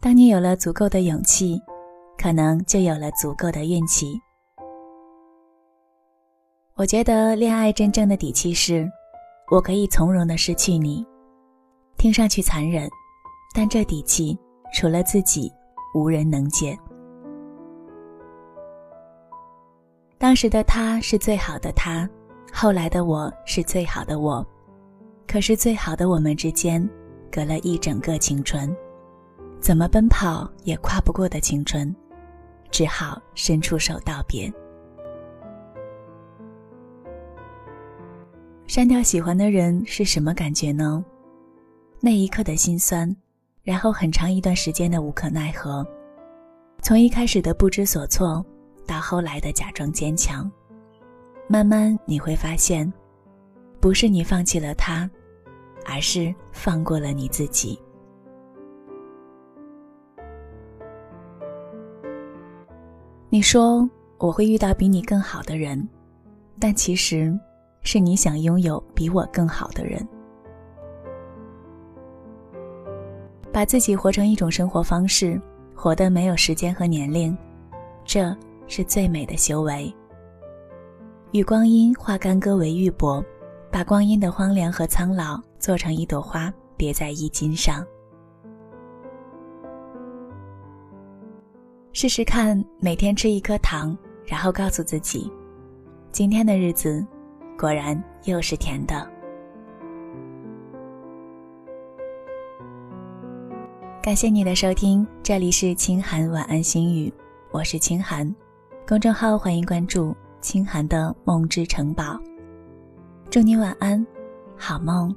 当你有了足够的勇气，可能就有了足够的运气。我觉得恋爱真正的底气是，我可以从容的失去你。听上去残忍，但这底气除了自己，无人能解。当时的他是最好的他，后来的我是最好的我，可是最好的我们之间，隔了一整个青春，怎么奔跑也跨不过的青春，只好伸出手道别。删掉喜欢的人是什么感觉呢？那一刻的心酸，然后很长一段时间的无可奈何，从一开始的不知所措。到后来的假装坚强，慢慢你会发现，不是你放弃了他，而是放过了你自己。你说我会遇到比你更好的人，但其实是你想拥有比我更好的人。把自己活成一种生活方式，活得没有时间和年龄，这。是最美的修为。与光阴化干戈为玉帛，把光阴的荒凉和苍老做成一朵花，别在衣襟上。试试看，每天吃一颗糖，然后告诉自己，今天的日子果然又是甜的。感谢你的收听，这里是清寒晚安心语，我是清寒。公众号欢迎关注“清寒的梦之城堡”，祝你晚安，好梦。